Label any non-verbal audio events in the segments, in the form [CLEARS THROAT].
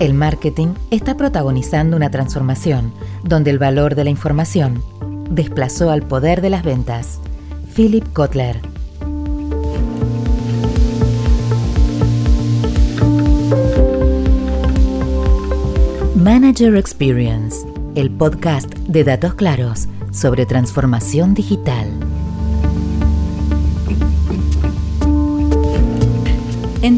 El marketing está protagonizando una transformación donde el valor de la información desplazó al poder de las ventas. Philip Kotler. Manager Experience, el podcast de datos claros sobre transformación digital.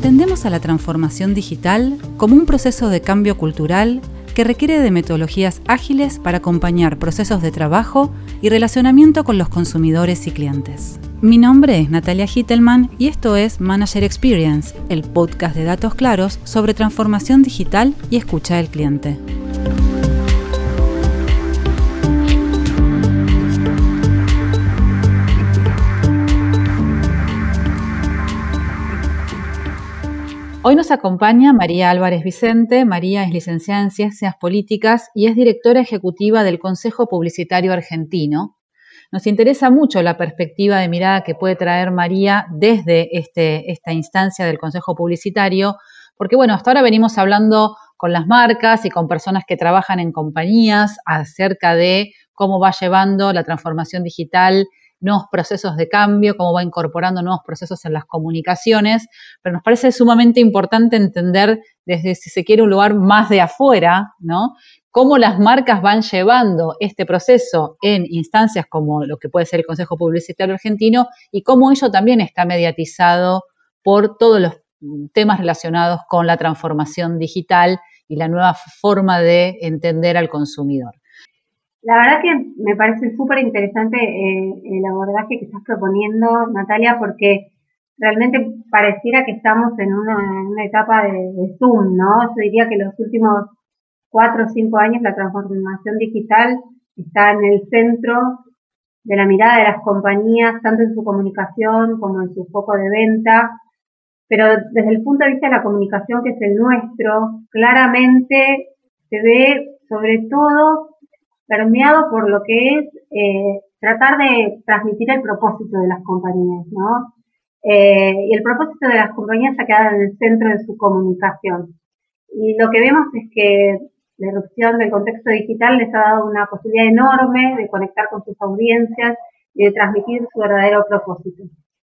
Entendemos a la transformación digital como un proceso de cambio cultural que requiere de metodologías ágiles para acompañar procesos de trabajo y relacionamiento con los consumidores y clientes. Mi nombre es Natalia Hittelman y esto es Manager Experience, el podcast de datos claros sobre transformación digital y escucha del cliente. Hoy nos acompaña María Álvarez Vicente. María es licenciada en Ciencias Políticas y es directora ejecutiva del Consejo Publicitario Argentino. Nos interesa mucho la perspectiva de mirada que puede traer María desde este, esta instancia del Consejo Publicitario, porque bueno, hasta ahora venimos hablando con las marcas y con personas que trabajan en compañías acerca de cómo va llevando la transformación digital nuevos procesos de cambio, cómo va incorporando nuevos procesos en las comunicaciones, pero nos parece sumamente importante entender desde, si se quiere, un lugar más de afuera, ¿no? Cómo las marcas van llevando este proceso en instancias como lo que puede ser el Consejo Publicitario Argentino y cómo ello también está mediatizado por todos los temas relacionados con la transformación digital y la nueva forma de entender al consumidor. La verdad que me parece súper interesante eh, el abordaje que estás proponiendo, Natalia, porque realmente pareciera que estamos en una, etapa de, Zoom, ¿no? Yo diría que los últimos cuatro o cinco años la transformación digital está en el centro de la mirada de las compañías, tanto en su comunicación como en su foco de venta. Pero desde el punto de vista de la comunicación, que es el nuestro, claramente se ve sobre todo permeado por lo que es eh, tratar de transmitir el propósito de las compañías, ¿no? Eh, y el propósito de las compañías ha quedado en el centro de su comunicación. Y lo que vemos es que la erupción del contexto digital les ha dado una posibilidad enorme de conectar con sus audiencias y de transmitir su verdadero propósito.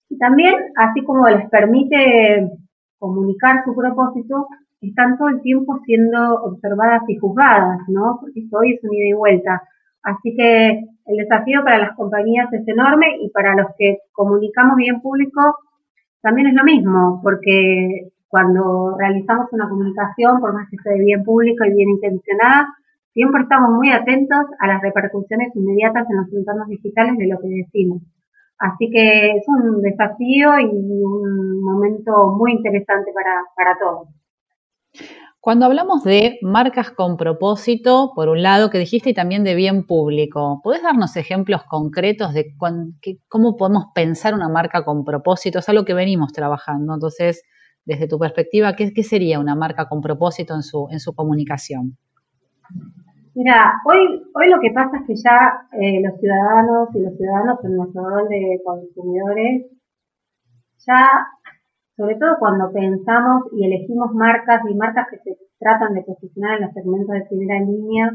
Y también, así como les permite comunicar su propósito, están todo el tiempo siendo observadas y juzgadas, ¿no? Porque esto hoy es un ida y vuelta. Así que el desafío para las compañías es enorme y para los que comunicamos bien público también es lo mismo, porque cuando realizamos una comunicación, por más que sea de bien público y bien intencionada, siempre estamos muy atentos a las repercusiones inmediatas en los entornos digitales de lo que decimos. Así que es un desafío y un momento muy interesante para, para todos. Cuando hablamos de marcas con propósito, por un lado, que dijiste, y también de bien público, ¿podés darnos ejemplos concretos de cómo podemos pensar una marca con propósito? Es algo que venimos trabajando. Entonces, desde tu perspectiva, ¿qué, sería una marca con propósito en su, en su comunicación? Mira, hoy, hoy lo que pasa es que ya eh, los ciudadanos y los ciudadanos en nuestro rol de consumidores ya sobre todo cuando pensamos y elegimos marcas y marcas que se tratan de posicionar en los segmentos de primera línea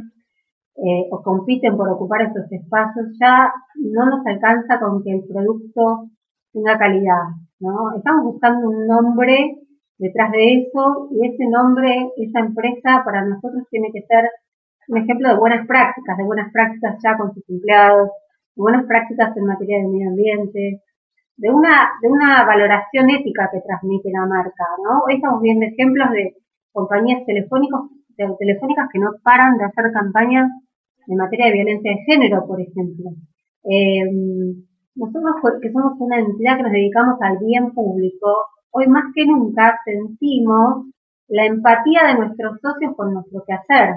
eh, o compiten por ocupar esos espacios, ya no nos alcanza con que el producto tenga calidad, ¿no? Estamos buscando un nombre detrás de eso y ese nombre, esa empresa para nosotros tiene que ser un ejemplo de buenas prácticas, de buenas prácticas ya con sus empleados, buenas prácticas en materia de medio ambiente, de una, de una valoración ética que transmite la marca, ¿no? Hoy estamos viendo ejemplos de compañías telefónicos, telefónicas que no paran de hacer campañas en materia de violencia de género, por ejemplo. Em, nosotros, que somos una entidad que nos dedicamos al bien público, hoy más que nunca sentimos la empatía de nuestros socios con nuestro quehacer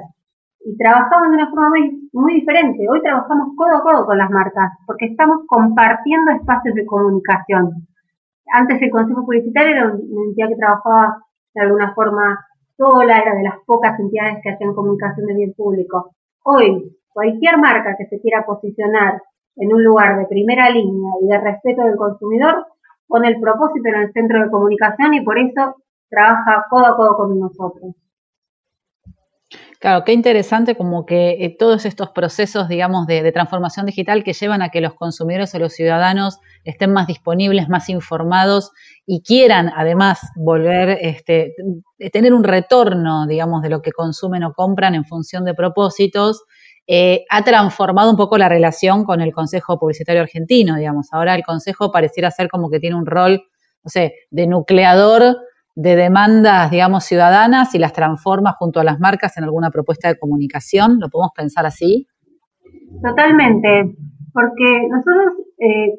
y trabajamos de una forma muy, diferente. Hoy trabajamos codo a codo con las marcas porque estamos compartiendo espacios de comunicación. Antes el Consejo Publicitario era una entidad que trabajaba de alguna forma sola, era de las pocas entidades que hacían comunicación de bien público. Hoy, cualquier marca que se quiera posicionar en un lugar de primera línea y de respeto del consumidor, pone el propósito en el centro de comunicación y por eso trabaja codo a codo con nosotros. Claro, qué interesante como que eh, todos estos procesos, digamos, de, transformación digital que llevan a que los consumidores o los ciudadanos estén más disponibles, más informados y quieran además volver, este, tener un retorno, digamos, de lo que consumen o compran en función de propósitos, eh, ha transformado un poco la relación con el Consejo Publicitario Argentino, digamos. Ahora el Consejo pareciera ser como que tiene un rol, no sé, de nucleador de demandas, digamos, ciudadanas y las transforma junto a las marcas en alguna propuesta de comunicación? ¿Lo podemos pensar así? Totalmente, porque nosotros, eh,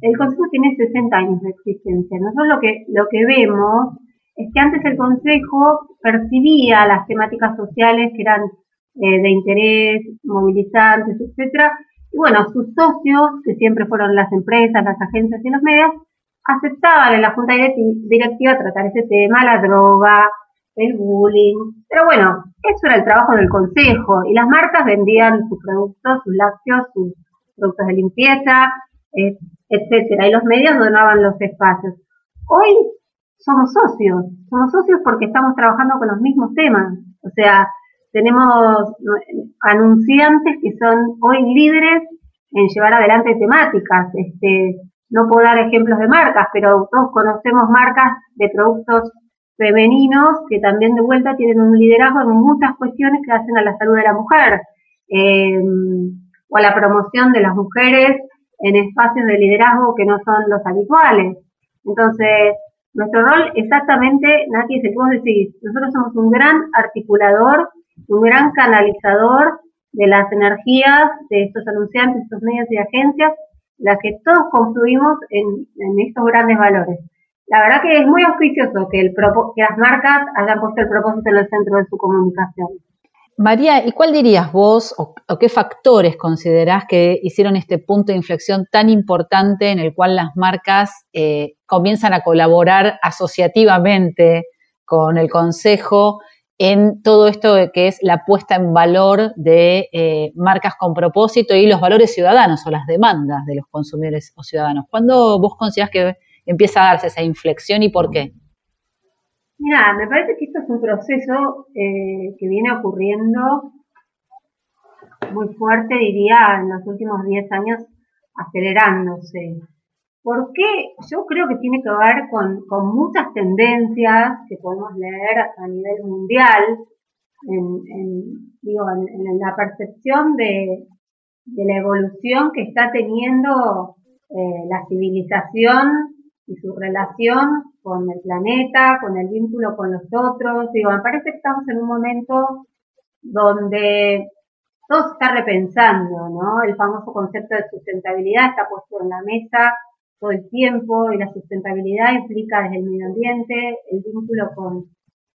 el Consejo tiene 60 años de existencia. Nosotros lo que, lo que vemos es que antes el Consejo percibía las temáticas sociales que eran eh, de interés, movilizantes, etcétera, y bueno, sus socios, que siempre fueron las empresas, las agencias y los medios, aceptaban en la junta directiva tratar ese tema, la droga, el bullying. Pero bueno, eso era el trabajo del consejo y las marcas vendían sus productos, sus lácteos, sus productos de limpieza, eh, etcétera, y los medios donaban los espacios. Hoy somos socios, somos socios porque estamos trabajando con los mismos temas. O sea, tenemos anunciantes que son hoy líderes en llevar adelante temáticas. Este, no puedo dar ejemplos de marcas, pero todos conocemos marcas de productos femeninos que también de vuelta tienen un liderazgo en muchas cuestiones que hacen a la salud de la mujer eh, o a la promoción de las mujeres en espacios de liderazgo que no son los habituales. Entonces, nuestro rol exactamente, Nati, es el que vos decís, nosotros somos un gran articulador, un gran canalizador de las energías de estos anunciantes, estos medios y agencias la que todos construimos en, estos grandes valores. La verdad que es muy auspicioso que, el, que las marcas hayan puesto el propósito en el centro de su comunicación. María, ¿y cuál dirías vos o, qué factores considerás que hicieron este punto de inflexión tan importante en el cual las marcas eh, comienzan a colaborar asociativamente con el Consejo en todo esto que es la puesta en valor de eh, marcas con propósito y los valores ciudadanos o las demandas de los consumidores o ciudadanos. ¿Cuándo vos consideras que empieza a darse esa inflexión y por qué? Mira, me parece que esto es un proceso eh, que viene ocurriendo muy fuerte, diría, en los últimos 10 años, acelerándose. ¿Por qué? Yo creo que tiene que ver con, muchas tendencias que podemos leer a nivel mundial, en, digo, en, la percepción de, la evolución que está teniendo eh, la civilización y su relación con el planeta, con el vínculo con los otros. Digo, me parece que estamos en un momento donde todo se está repensando, ¿no? El famoso concepto de sustentabilidad está puesto en la mesa todo el tiempo y la sustentabilidad implica desde el medio ambiente, el vínculo con,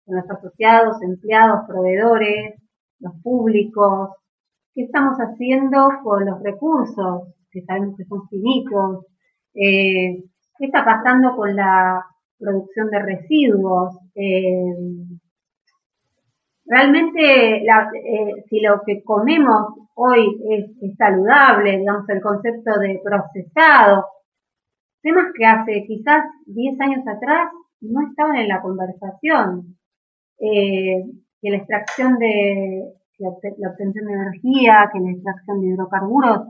los asociados, empleados, proveedores, los públicos, qué estamos haciendo con los recursos que sabemos que son finitos, eh, qué está pasando con la producción de residuos. Eh, realmente, eh, si lo que comemos hoy es, es, saludable, digamos, el concepto de procesado, Temas que hace quizás 10 años atrás no estaban en la conversación. Eh, que la extracción de, la obtención de energía, que la extracción de hidrocarburos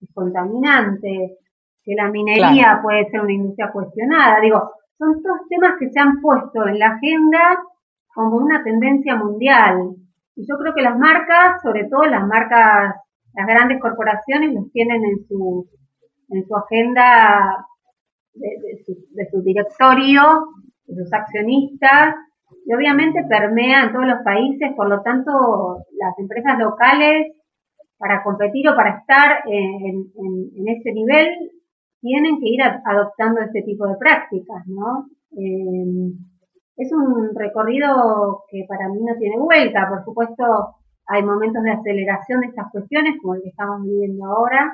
es contaminante, que la minería puede ser una industria cuestionada. Digo, son todos temas que se han puesto en la agenda como una tendencia mundial. Y yo creo que las marcas, sobre todo las marcas, las grandes corporaciones, los tienen en su, en su agenda de, su, directorio, de sus accionistas, y obviamente permea en todos los países, por lo tanto, las empresas locales, para competir o para estar en, ese nivel, tienen que ir adoptando este tipo de prácticas, ¿no? Eh, es un recorrido que para mí no tiene vuelta, por supuesto, hay momentos de aceleración de estas cuestiones, como el que estamos viviendo ahora,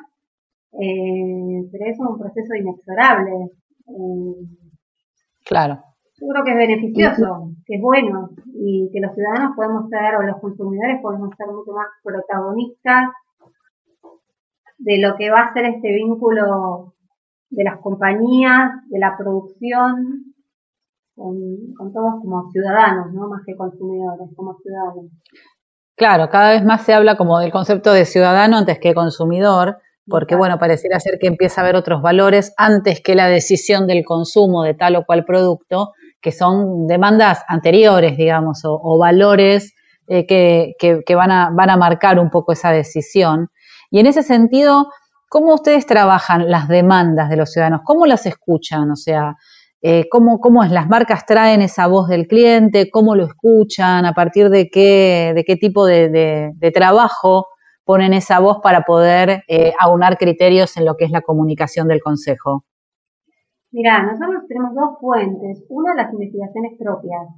eh, pero es un proceso inexorable. Eh, claro. Yo creo que es beneficioso, que es bueno y que los ciudadanos podemos ser, o los consumidores podemos ser mucho más protagonistas de lo que va a ser este vínculo de las compañías, de la producción, con, con todos como ciudadanos, ¿no? Más que consumidores, como ciudadanos. Claro, cada vez más se habla como del concepto de ciudadano antes que consumidor, porque bueno, pareciera ser que empieza a haber otros valores antes que la decisión del consumo de tal o cual producto, que son demandas anteriores, digamos, o, valores eh, que, van, a, van a marcar un poco esa decisión. Y en ese sentido, ¿cómo ustedes trabajan las demandas de los ciudadanos? ¿Cómo las escuchan? O sea, eh, ¿cómo, ¿cómo, es? ¿Las marcas traen esa voz del cliente? ¿Cómo lo escuchan? ¿A partir de qué, de qué tipo de, trabajo ponen esa voz para poder eh, aunar criterios en lo que es la comunicación del Consejo? Mira, nosotros tenemos dos fuentes. Una, las investigaciones propias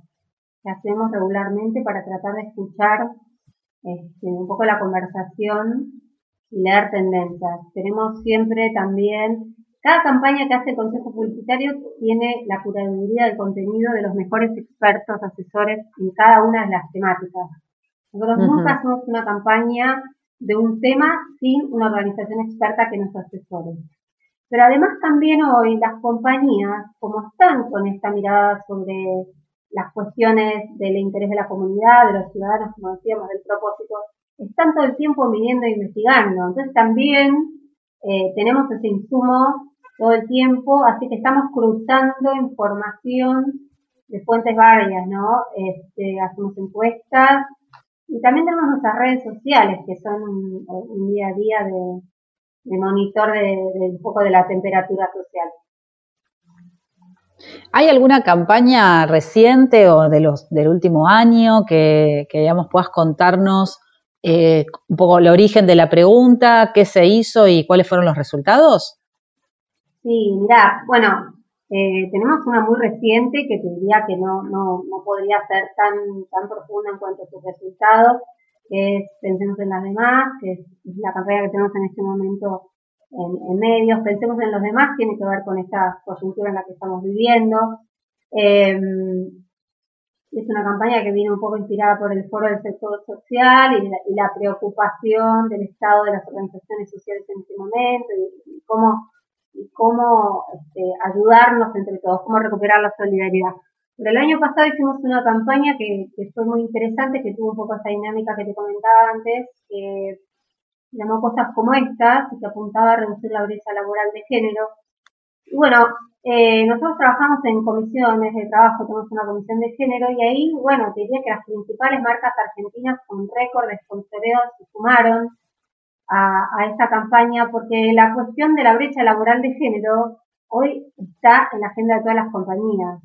que hacemos regularmente para tratar de escuchar este, un poco la conversación y leer tendencias. Tenemos siempre también cada campaña que hace el Consejo Publicitario tiene la curaduría del contenido de los mejores expertos, asesores en cada una de las temáticas. Nosotros nunca hacemos una campaña de un tema sin una organización experta que nos asesore. Pero además también hoy las compañías, como están con esta mirada sobre las cuestiones del interés de la comunidad, de los ciudadanos, como decíamos, del propósito, están todo el tiempo viniendo e investigando. Entonces también eh, tenemos ese insumo todo el tiempo, así que estamos cruzando información de fuentes varias, ¿no? Este, hacemos encuestas y también tenemos nuestras redes sociales, que son un, día a día de, monitor de, un poco de la temperatura social. ¿Hay alguna campaña reciente o de los del último año que, que digamos, puedas contarnos eh, un poco el origen de la pregunta, qué se hizo y cuáles fueron los resultados? Sí, mira, bueno, eh, tenemos una muy reciente que te diría que no, no, no podría ser tan, tan profunda en cuanto a sus resultados, que es Pensemos en las demás, que es la campaña que tenemos en este momento en, medios. Pensemos en los demás, tiene que ver con esta coyuntura en la que estamos viviendo. Em, es una campaña que viene un poco inspirada por el foro del sector social y la, y la preocupación del estado de las organizaciones sociales en este momento y cómo y cómo este, ayudarnos entre todos, cómo recuperar la solidaridad. Pero el año pasado hicimos una campaña que, fue muy interesante, que tuvo un poco esa dinámica que te comentaba antes, que llamó cosas como estas, que apuntaba a reducir la brecha laboral de género. Y bueno, eh, nosotros trabajamos en comisiones de trabajo, tenemos una comisión de género, y ahí, bueno, te diría que las principales marcas argentinas con récord de sponsoreos se sumaron, a, esta campaña porque la cuestión de la brecha laboral de género hoy está en la agenda de todas las compañías.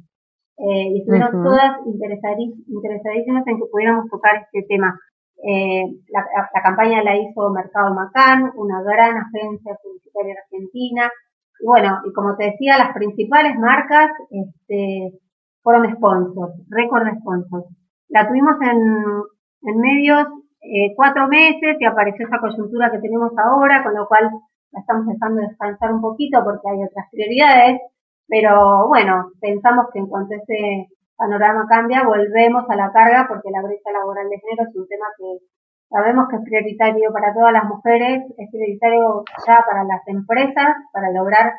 Eh, y estuvieron todas interesadísimas en que pudiéramos tocar este tema. Eh, la, campaña la hizo Mercado Macán, una gran agencia publicitaria argentina. Y bueno, y como te decía, las principales marcas este, fueron sponsors, récord de sponsors. La tuvimos en, en medios eh, cuatro meses y apareció esa coyuntura que tenemos ahora, con lo cual la estamos dejando descansar un poquito porque hay otras prioridades, pero bueno, pensamos que en cuanto ese panorama cambia, volvemos a la carga porque la brecha laboral de género es un tema que sabemos que es prioritario para todas las mujeres, es prioritario ya para las empresas, para lograr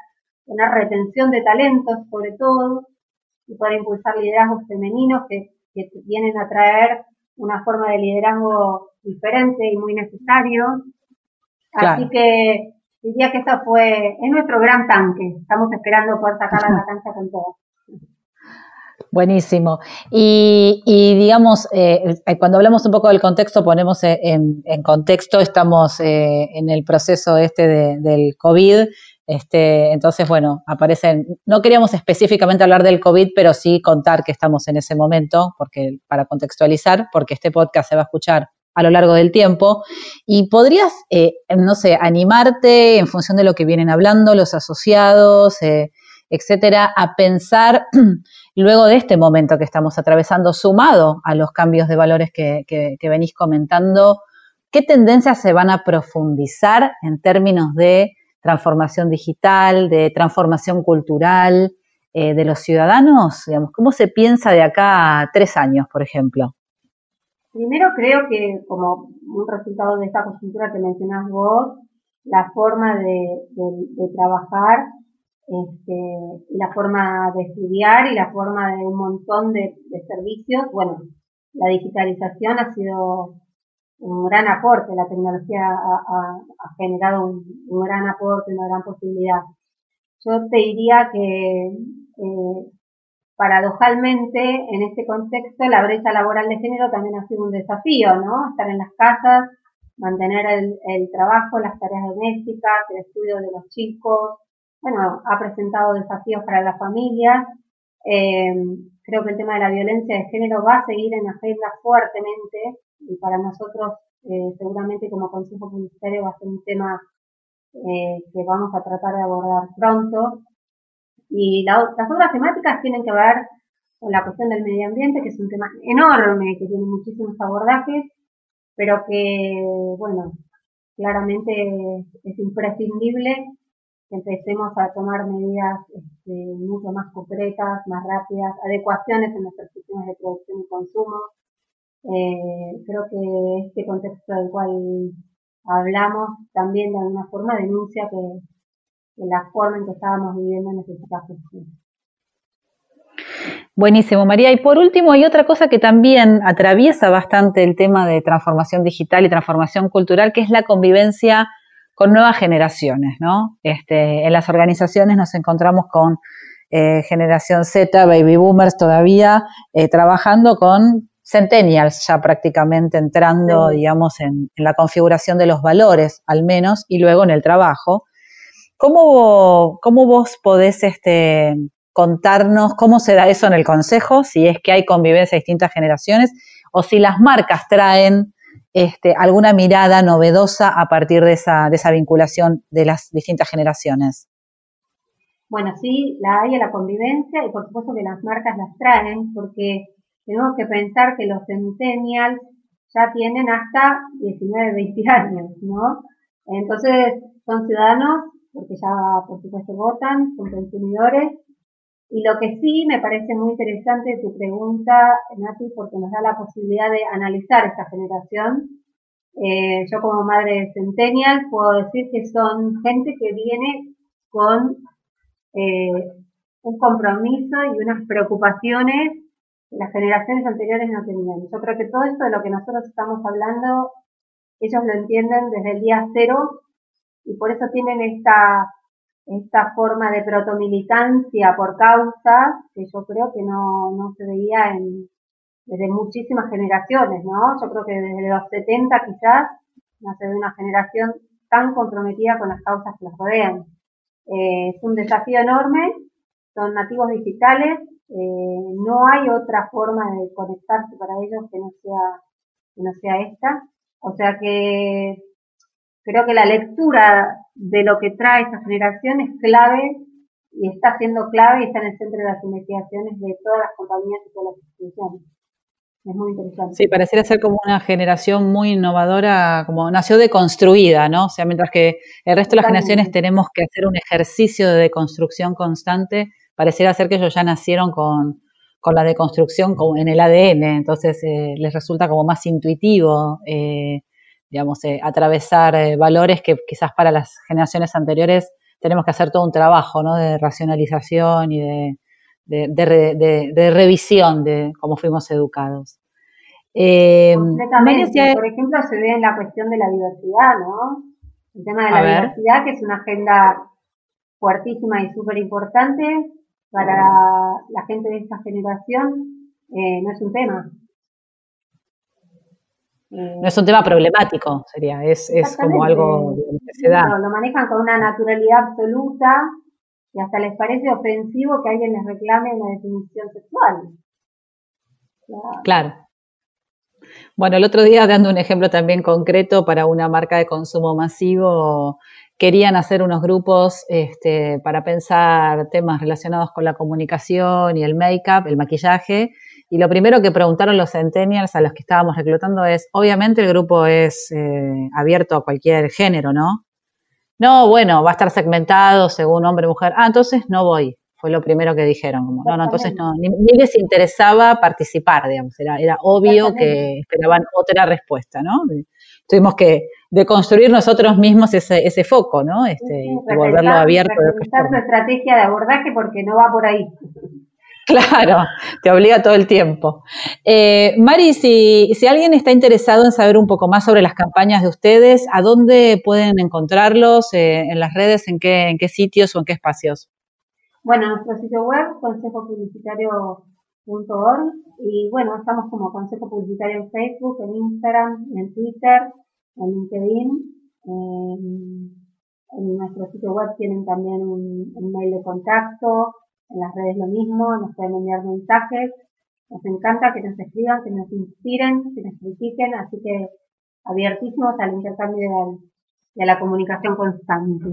tener retención de talentos sobre todo y poder impulsar liderazgos femeninos que vienen a traer una forma de liderazgo diferente y muy necesario. Así que diría que eso fue, es nuestro gran tanque. Estamos esperando poder sacar la [LAUGHS] cancha con todo. Buenísimo. Y, digamos, eh, cuando hablamos un poco del contexto, ponemos en, contexto, estamos eh, en el proceso este del COVID, este, entonces, bueno, aparecen, no queríamos específicamente hablar del COVID, pero sí contar que estamos en ese momento, porque para contextualizar, porque este podcast se va a escuchar a lo largo del tiempo. Y podrías, eh, no sé, animarte en función de lo que vienen hablando los asociados, eh, etcétera, a pensar [CLEARS THROAT] luego de este momento que estamos atravesando, sumado a los cambios de valores que, que venís comentando, ¿qué tendencias se van a profundizar en términos de transformación digital, de transformación cultural eh, de los ciudadanos? Digamos, ¿Cómo se piensa de acá a tres años, por ejemplo? Primero creo que como un resultado de esta coyuntura que mencionás vos, la forma de, trabajar, este, la forma de estudiar y la forma de un montón de, de servicios, bueno, la digitalización ha sido un gran aporte, la tecnología ha, generado un, gran aporte, una gran posibilidad. Yo te diría que eh, paradojalmente en este contexto la brecha laboral de género también ha sido un desafío, ¿no? Estar en las casas, mantener el, trabajo, las tareas domésticas, el estudio de los chicos, bueno, ha presentado desafíos para las familias. Eh, creo que el tema de la violencia de género va a seguir en agenda fuertemente y para nosotros eh, seguramente como Consejo Publicitario va a ser un tema eh, que vamos a tratar de abordar pronto. Y las otras temáticas tienen que ver con la cuestión del medio ambiente, que es un tema enorme, que tiene muchísimos abordajes, pero que, bueno, claramente es imprescindible que empecemos a tomar medidas este, mucho más concretas, más rápidas, adecuaciones en nuestros sistemas de producción y consumo. Eh, creo que este contexto del cual hablamos también de alguna forma denuncia que, la forma en que estábamos viviendo necesita gestión. Buenísimo, María. Y por último, hay otra cosa que también atraviesa bastante el tema de transformación digital y transformación cultural, que es la convivencia con nuevas generaciones, ¿no? Este, en las organizaciones nos encontramos con eh, generación Z, baby boomers todavía, eh, trabajando con centennials ya prácticamente entrando, digamos, en, la configuración de los valores, al menos, y luego en el trabajo. ¿Cómo, cómo vos podés este, contarnos cómo se da eso en el consejo, si es que hay convivencia de distintas generaciones, o si las marcas traen este, alguna mirada novedosa a partir de esa, de esa vinculación de las distintas generaciones? Bueno, sí, la hay a la convivencia y por supuesto que las marcas las traen porque tenemos que pensar que los centennials ya tienen hasta 19, 20 años, ¿no? Entonces son ciudadanos porque ya por supuesto votan, son consumidores y lo que sí me parece muy interesante tu pregunta, Nati, porque nos da la posibilidad de analizar esta generación. Eh, yo como madre de Centennial puedo decir que son gente que viene con eh, un compromiso y unas preocupaciones las generaciones anteriores no tenían. Yo creo que todo esto de lo que nosotros estamos hablando, ellos lo entienden desde el día cero y por eso tienen esta esta forma de protomilitancia por causas que yo creo que no, no se veía en, desde muchísimas generaciones, ¿no? Yo creo que desde los 70 quizás no se ve una generación tan comprometida con las causas que las rodean. Eh, es un desafío enorme, son nativos digitales, eh, no hay otra forma de conectarse para ellos que no sea, que no sea esta. O sea que creo que la lectura de lo que trae esta generación es clave y está siendo clave y está en el centro de las investigaciones de todas las compañías y todas las instituciones. Es muy interesante. Sí, pareciera ser como una generación muy innovadora, como nació deconstruida, ¿no? O sea, mientras que el resto de las generaciones tenemos que hacer un ejercicio de deconstrucción constante, pareciera ser que ellos ya nacieron con, con la deconstrucción en el ADN, entonces eh, les resulta como más intuitivo eh, digamos, eh, atravesar eh, valores que quizás para las generaciones anteriores tenemos que hacer todo un trabajo, ¿no? De racionalización y de, de, revisión de cómo fuimos educados. Eh, por ejemplo, se ve en la cuestión de la diversidad, ¿no? El tema de la diversidad, que es una agenda fuertísima y súper importante para la gente de esta generación, no es un tema. No es un tema problemático, sería, es, es como algo que se da. lo manejan con una naturalidad absoluta y hasta les parece ofensivo que alguien les reclame una definición sexual. Claro. Bueno, el otro día, dando un ejemplo también concreto para una marca de consumo masivo, querían hacer unos grupos este, para pensar temas relacionados con la comunicación y el make-up, el maquillaje, y lo primero que preguntaron los centennials a los que estábamos reclutando es, obviamente el grupo es eh, abierto a cualquier género, ¿no? No, bueno, va a estar segmentado según hombre, mujer. Ah, entonces no voy. Fue lo primero que dijeron. Como, no, no, entonces no, ni, les interesaba participar, digamos. Era, era obvio que esperaban otra respuesta, ¿no? Tuvimos que deconstruir nosotros mismos ese, ese foco, ¿no? Este, y volverlo abierto. De su estrategia de abordaje porque no va por ahí. [LAUGHS] Claro, te obliga todo el tiempo. Eh, Mari, si, si, alguien está interesado en saber un poco más sobre las campañas de ustedes, ¿a dónde pueden encontrarlos? Eh, ¿En las redes? ¿En qué, ¿En qué sitios o en qué espacios? Bueno, nuestro sitio web, consejopublicitario.org, y bueno, estamos como Consejo Publicitario en Facebook, en Instagram, en Twitter, en LinkedIn. en nuestro sitio web tienen también un, un mail de contacto, en las redes lo mismo, nos pueden enviar mensajes. Nos encanta que nos escriban, que nos inspiren, que nos critiquen, así que abiertísimos al intercambio y, a la comunicación constante.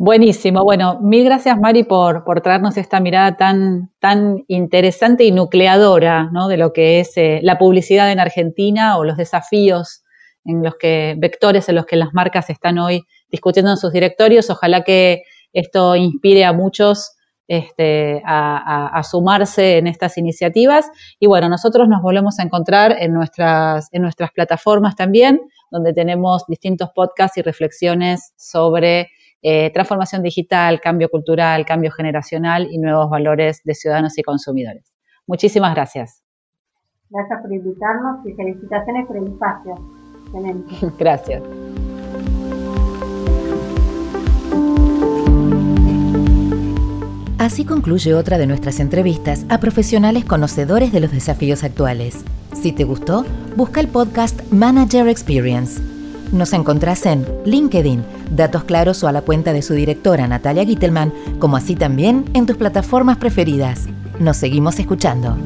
Buenísimo. Bueno, mil gracias Mari por, por traernos esta mirada tan, tan interesante y nucleadora ¿no? de lo que es eh, la publicidad en Argentina o los desafíos en los que, vectores en los que las marcas están hoy discutiendo en sus directorios. Ojalá que esto inspire a muchos este, a, sumarse en estas iniciativas. Y bueno, nosotros nos volvemos a encontrar en nuestras, en nuestras plataformas también, donde tenemos distintos podcasts y reflexiones sobre eh, transformación digital, cambio cultural, cambio generacional y nuevos valores de ciudadanos y consumidores. Muchísimas gracias. Gracias por invitarnos y felicitaciones por el espacio. [LAUGHS] Gracias. Así concluye otra de nuestras entrevistas a profesionales conocedores de los desafíos actuales. Si te gustó, busca el podcast Manager Experience. Nos encontrás en LinkedIn, Datos Claros o a la cuenta de su directora Natalia Gittelman, como así también en tus plataformas preferidas. Nos seguimos escuchando.